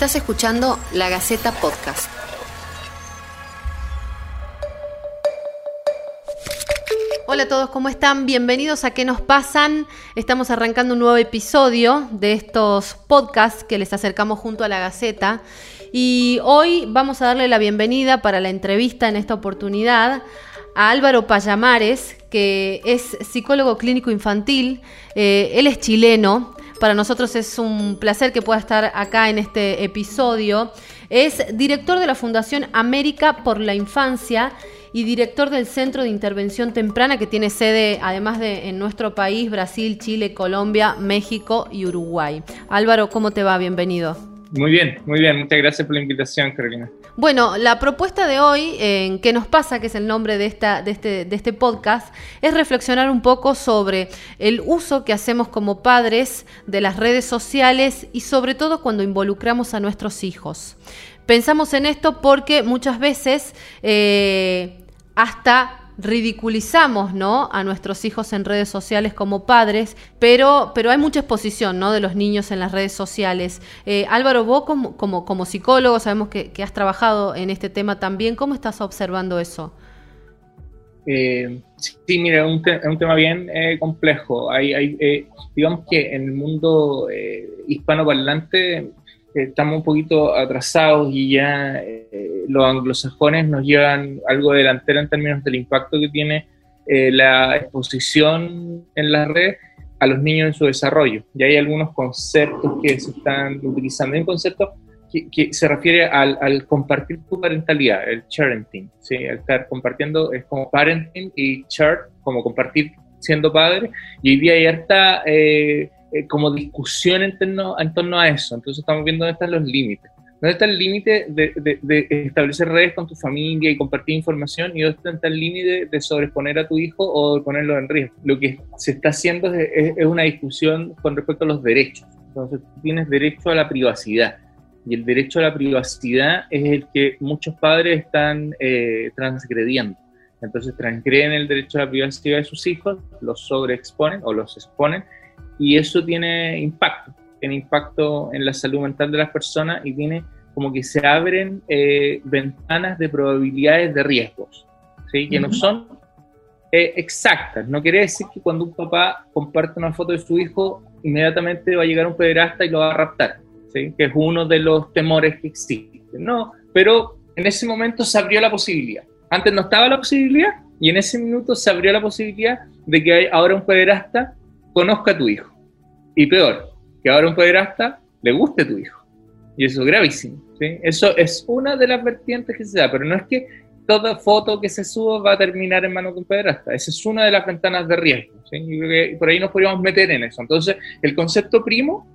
Estás escuchando La Gaceta Podcast. Hola a todos, ¿cómo están? Bienvenidos a ¿Qué nos pasan? Estamos arrancando un nuevo episodio de estos podcasts que les acercamos junto a la Gaceta. Y hoy vamos a darle la bienvenida para la entrevista en esta oportunidad a Álvaro Payamares, que es psicólogo clínico infantil. Eh, él es chileno, para nosotros es un placer que pueda estar acá en este episodio. Es director de la Fundación América por la Infancia y director del Centro de Intervención Temprana que tiene sede además de en nuestro país, Brasil, Chile, Colombia, México y Uruguay. Álvaro, ¿cómo te va? Bienvenido. Muy bien, muy bien. Muchas gracias por la invitación, Carolina. Bueno, la propuesta de hoy, en ¿Qué nos pasa?, que es el nombre de, esta, de, este, de este podcast, es reflexionar un poco sobre el uso que hacemos como padres de las redes sociales y sobre todo cuando involucramos a nuestros hijos. Pensamos en esto porque muchas veces eh, hasta ridiculizamos ¿no? a nuestros hijos en redes sociales como padres, pero, pero hay mucha exposición ¿no? de los niños en las redes sociales. Eh, Álvaro, vos como, como, psicólogo, sabemos que, has trabajado en este tema también, ¿cómo estás observando eso? Eh, sí, mira, es un, tema bien eh, complejo. Digamos que en el mundo hispanoparlante estamos un poquito atrasados y ya los anglosajones nos llevan algo delantero en términos del impacto que tiene eh, la exposición en las redes a los niños en su desarrollo. Y hay algunos conceptos que se están utilizando. Hay un concepto que, se refiere al, compartir tu parentalidad, el parenting, ¿sí? El estar compartiendo es como parenting y chart, como compartir siendo padre. Y hoy día hay harta... Eh, eh, como discusión en torno, en torno a eso. Entonces estamos viendo dónde están los límites. ¿Dónde está el límite de, de, establecer redes con tu familia y compartir información? ¿Y dónde está el límite de sobreexponer a tu hijo o de ponerlo en riesgo? Lo que se está haciendo es, es, una discusión con respecto a los derechos. Entonces, tú tienes derecho a la privacidad. Y el derecho a la privacidad es el que muchos padres están eh, transgrediendo. Entonces, transgreden el derecho a la privacidad de sus hijos, los sobreexponen o los exponen y eso tiene impacto, tiene impacto en la salud mental de las personas y tiene como que se abren eh, ventanas de probabilidades de riesgos, ¿sí? que no son eh, exactas. No quiere decir que cuando un papá comparte una foto de su hijo, inmediatamente va a llegar un pederasta y lo va a raptar, ¿sí? que es uno de los temores que existen. No, pero en ese momento se abrió la posibilidad. Antes no estaba la posibilidad y en ese minuto se abrió la posibilidad de que ahora un pederasta conozca a tu hijo. Y peor, que ahora un pederasta le guste tu hijo. Y eso es gravísimo. Eso es una de las vertientes que se da, pero no es que toda foto que se suba va a terminar en manos de un pederasta. Esa es una de las ventanas de riesgo. ¿sí? Por ahí nos podríamos meter en eso. Entonces, el concepto primo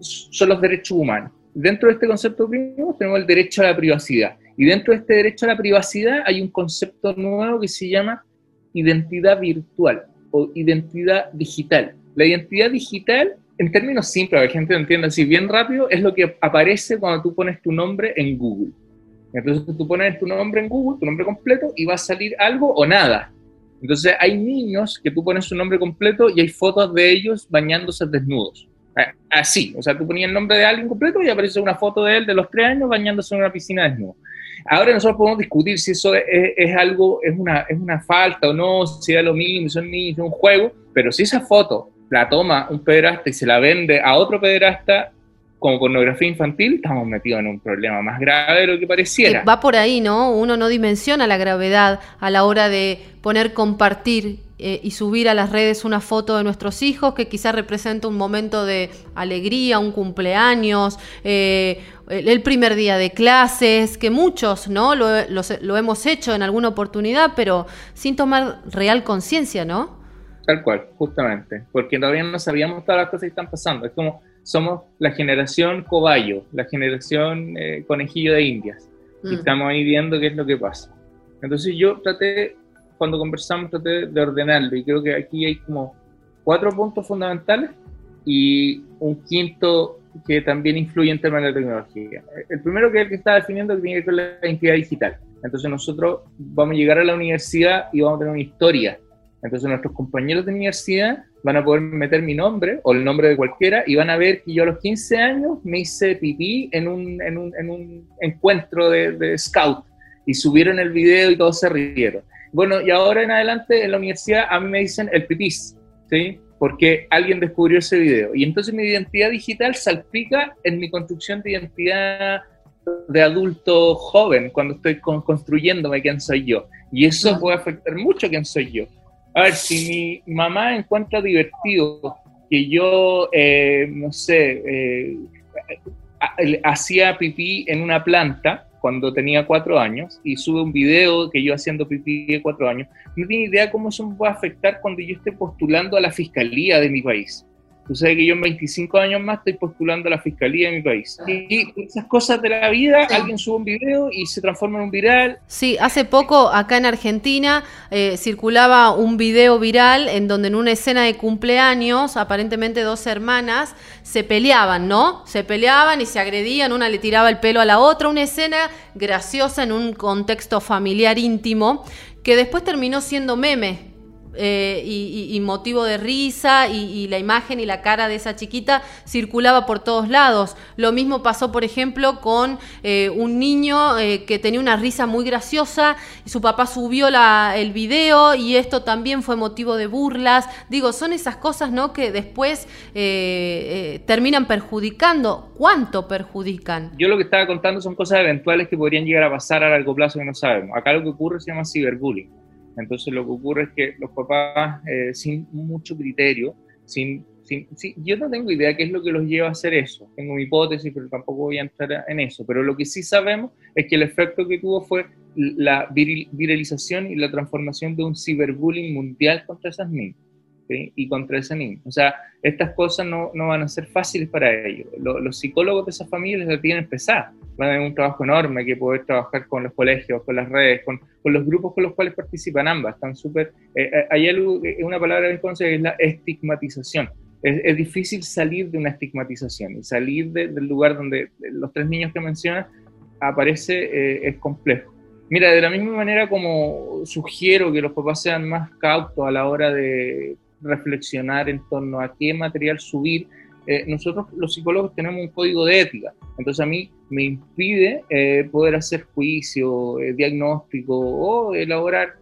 son los derechos humanos. Dentro de este concepto primo tenemos el derecho a la privacidad. Y dentro de este derecho a la privacidad hay un concepto nuevo que se llama identidad virtual o identidad digital. La identidad digital, en términos simples, la gente lo entiende así bien rápido, es lo que aparece cuando tú pones tu nombre en Google. Entonces tú pones tu nombre en Google, tu nombre completo, y va a salir algo o nada. Entonces hay niños que tú pones su nombre completo y hay fotos de ellos bañándose desnudos. Así, o sea, tú ponías el nombre de alguien completo y aparece una foto de él de los tres años bañándose en una piscina desnudo. Ahora nosotros podemos discutir si eso es, algo, es una, es una falta o no, si es lo mismo, son niños, es un juego, pero si esa foto la toma un pederasta y se la vende a otro pederasta como pornografía infantil, estamos metidos en un problema más grave de lo que pareciera. va por ahí, ¿no? Uno no dimensiona la gravedad a la hora de poner compartir eh, y subir a las redes una foto de nuestros hijos que quizás representa un momento de alegría, un cumpleaños, eh, el primer día de clases, que muchos ¿no? Lo, hemos hecho en alguna oportunidad, pero sin tomar real conciencia, ¿no? Tal cual, justamente, porque todavía no sabíamos todas las cosas que están pasando. Es como somos la generación cobayo, la generación eh, conejillo de indias, y mm. estamos ahí viendo qué es lo que pasa. Entonces yo traté cuando conversamos traté de ordenarlo y creo que aquí hay como cuatro puntos fundamentales y un quinto que también influye en temas de la tecnología. El primero que es el que está definiendo que tiene que ver con la identidad digital. Entonces nosotros vamos a llegar a la universidad y vamos a tener una historia Entonces nuestros compañeros de universidad van a poder meter mi nombre o el nombre de cualquiera y van a ver que yo a los 15 años me hice pipí en un, en un, en un encuentro de, de, scout y subieron el video y todos se rieron. Bueno, y ahora en adelante en la universidad a mí me dicen el pipís, ¿sí? Porque alguien descubrió ese video. Y entonces mi identidad digital salpica en mi construcción de identidad de adulto joven, cuando estoy con, construyéndome quién soy yo. Y eso puede afectar mucho quién soy yo. A ver, si mi mamá encuentra divertido que yo, eh, no sé, eh, hacía pipí en una planta cuando tenía cuatro años y sube un video que yo haciendo pipí de cuatro años, no tiene idea cómo eso me va a afectar cuando yo esté postulando a la fiscalía de mi país. Tú sabes que yo en 25 años más estoy postulando a la fiscalía de mi país. Ah. Y, esas cosas de la vida, alguien sube un video y se transforma en un viral. Sí, hace poco acá en Argentina eh, circulaba un video viral en donde en una escena de cumpleaños, aparentemente dos hermanas se peleaban, ¿no? Se peleaban y se agredían, una le tiraba el pelo a la otra, una escena graciosa en un contexto familiar íntimo que después terminó siendo meme eh, y, motivo de risa y, la imagen y la cara de esa chiquita circulaba por todos lados. Lo mismo pasó, por ejemplo, con eh, un niño eh, que tenía una risa muy graciosa y su papá subió la, el video y esto también fue motivo de burlas. Digo, son esas cosas ¿no? que después terminan perjudicando. ¿Cuánto perjudican? Yo lo que estaba contando son cosas eventuales que podrían llegar a pasar a largo plazo que no sabemos. Acá lo que ocurre se llama ciberbullying entonces lo que ocurre es que los papás, eh, sin mucho criterio, sin, sin, yo no tengo idea qué es lo que los lleva a hacer eso. Tengo mi hipótesis, pero tampoco voy a entrar en eso. Pero lo que sí sabemos es que el efecto que tuvo fue la viralización y la transformación de un ciberbullying mundial contra esas niñas y contra ese niño. O sea, estas cosas no, no van a ser fáciles para ellos. los psicólogos de esas familias la tienen pesada. Van a tener un trabajo enorme que poder trabajar con los colegios, con las redes, con, con los grupos con los cuales participan ambas. Están súper... Eh, eh hay algo, eh, una palabra bien conocida que es la estigmatización. Es, es, difícil salir de una estigmatización y salir del lugar donde los tres niños que mencionas aparece eh, es complejo. Mira, de la misma manera como sugiero que los papás sean más cautos a la hora de reflexionar en torno a qué material subir, eh, nosotros los psicólogos tenemos un código de ética. Entonces a mí me impide eh, poder hacer juicio, eh, diagnóstico o elaborar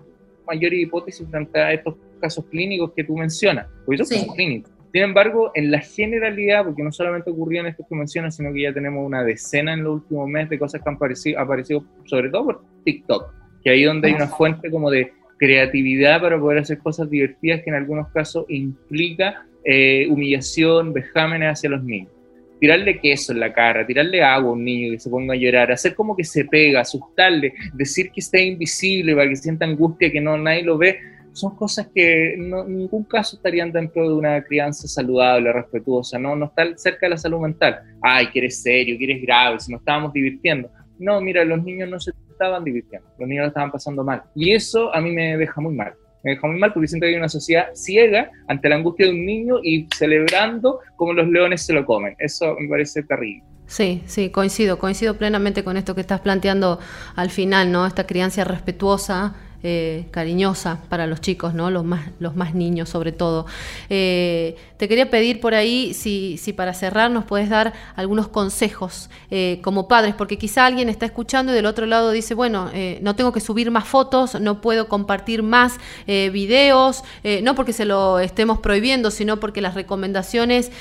mayores hipótesis frente a estos casos clínicos que tú mencionas, porque son casos clínicos. Sin embargo, en la generalidad, porque no solamente ocurrían estos que mencionas, sino que ya tenemos una decena en los últimos meses de cosas que han aparecido, aparecido sobre todo por TikTok, que ahí donde hay una fuente como de creatividad para poder hacer cosas divertidas que en algunos casos implica eh, humillación, vejámenes hacia los niños. Tirarle queso en la cara, tirarle agua a un niño que se ponga a llorar, hacer como que se pega, asustarle, decir que está invisible para que sienta angustia que no nadie lo ve, son cosas que en ningún caso estarían dentro de una crianza saludable, respetuosa, no, no está cerca de la salud mental. Ay, que eres serio, que eres grave, si nos estábamos divirtiendo. No, mira, los niños no se estaban divirtiendo, los niños lo estaban pasando mal. Y eso a mí me deja muy mal. Me deja muy mal porque siento que hay una sociedad ciega ante la angustia de un niño y celebrando como los leones se lo comen. Eso me parece terrible. Sí, sí, coincido, coincido plenamente con esto que estás planteando al final, ¿no? Esta crianza respetuosa eh, cariñosa para los chicos, ¿no? Los más, los más niños sobre todo. Eh, te quería pedir por ahí si, si, para cerrar nos puedes dar algunos consejos eh, como padres, porque quizá alguien está escuchando y del otro lado dice, bueno, no tengo que subir más fotos, no puedo compartir más videos, no porque se lo estemos prohibiendo, sino porque las recomendaciones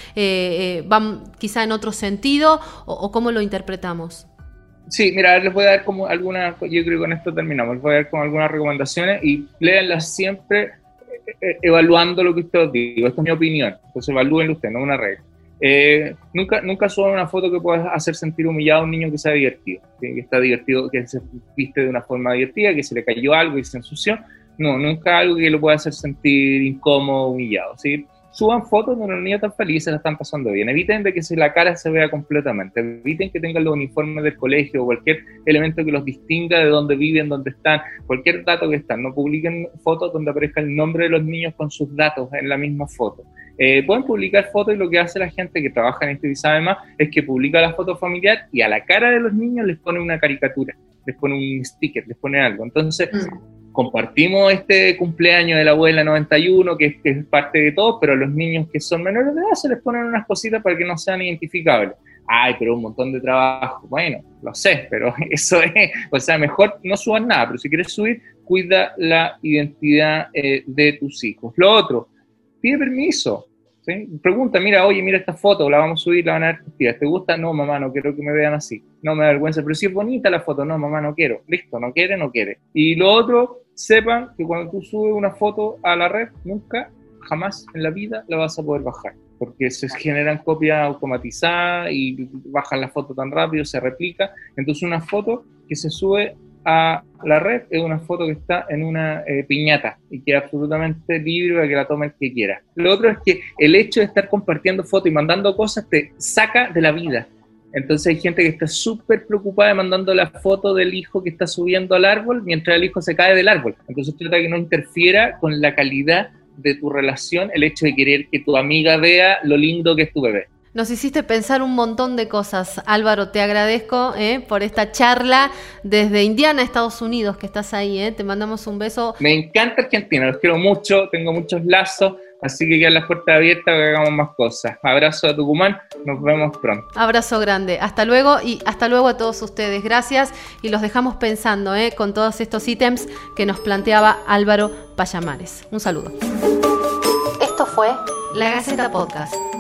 van quizá en otro sentido o, o cómo lo interpretamos. Sí, mira, les voy a dar como algunas, yo creo que con esto terminamos, les voy a dar como algunas recomendaciones y léanlas siempre eh, eh, evaluando lo que usted os digo. Esta es mi opinión, entonces evalúenlo usted, no una regla. Eh, nunca, nunca suban una foto que pueda hacer sentir humillado a un niño que sea divertido, que, está divertido, que se viste de una forma divertida, que se le cayó algo y se ensució. No, nunca algo que lo pueda hacer sentir incómodo, humillado. ¿sí? Suban fotos donde los niños están felices, la están pasando bien. Eviten de que la cara se vea completamente. Eviten que tengan los uniformes del colegio o cualquier elemento que los distinga de dónde viven, dónde están, cualquier dato que están. No publiquen fotos donde aparezca el nombre de los niños con sus datos en la misma foto. Eh, pueden publicar fotos y lo que hace la gente que trabaja en esto y sabe más es que publica la foto familiar y a la cara de los niños les pone una caricatura, les pone un sticker, les pone algo. Entonces, mm compartimos este cumpleaños de la abuela 91, que que es parte de todo, pero a los niños que son menores de edad se les ponen unas cositas para que no sean identificables. Ay, pero un montón de trabajo. Bueno, lo sé, pero eso es, o sea, mejor no subas nada, pero si quieres subir, cuida la identidad eh, de tus hijos. Lo otro, pide permiso. Pregunta, mira, oye, mira esta foto, la vamos a subir, la van a ver ¿Te gusta? No, mamá, no quiero que me vean así. No me da vergüenza, pero si es bonita la foto, no, mamá, no quiero. Listo, no quiere, no quiere. Y lo otro, sepan que cuando tú subes una foto a la red, nunca, jamás en la vida la vas a poder bajar porque se generan copias automatizadas y bajan la foto tan rápido, se replica. Entonces una foto que se sube a la red es una foto que está en una eh, piñata y que es absolutamente libre para que la tome el que quiera. Lo otro es que el hecho de estar compartiendo fotos y mandando cosas te saca de la vida. Entonces hay gente que está súper preocupada mandando la foto del hijo que está subiendo al árbol mientras el hijo se cae del árbol. Entonces trata que no interfiera con la calidad de tu relación el hecho de querer que tu amiga vea lo lindo que es tu bebé. Nos hiciste pensar un montón de cosas. Álvaro, te agradezco eh, por esta charla desde Indiana, Estados Unidos, que estás ahí. Eh. Te mandamos un beso. Me encanta Argentina, los quiero mucho, tengo muchos lazos, así que quedan las puertas abiertas para que hagamos más cosas. Abrazo a Tucumán, nos vemos pronto. Abrazo grande, hasta luego y hasta luego a todos ustedes. Gracias y los dejamos pensando eh, con todos estos ítems que nos planteaba Álvaro Payamares. Un saludo. Esto fue La Gaceta Podcast.